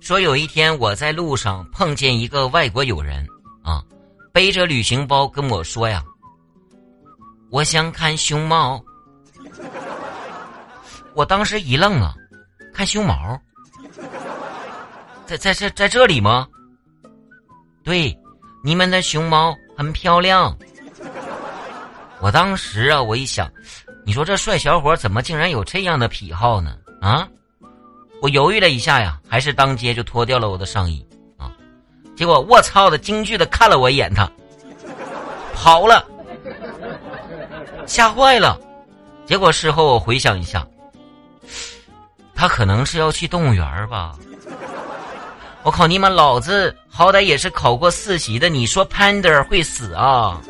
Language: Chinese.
说有一天我在路上碰见一个外国友人啊，背着旅行包跟我说呀：“我想看熊猫。”我当时一愣啊，看熊猫，在在这在这里吗？对，你们的熊猫很漂亮。我当时啊，我一想，你说这帅小伙怎么竟然有这样的癖好呢？啊！我犹豫了一下呀，还是当街就脱掉了我的上衣啊！结果我操的惊惧的看了我一眼，他跑了，吓坏了。结果事后我回想一下，他可能是要去动物园吧？我靠你妈！老子好歹也是考过四级的，你说 panda 会死啊？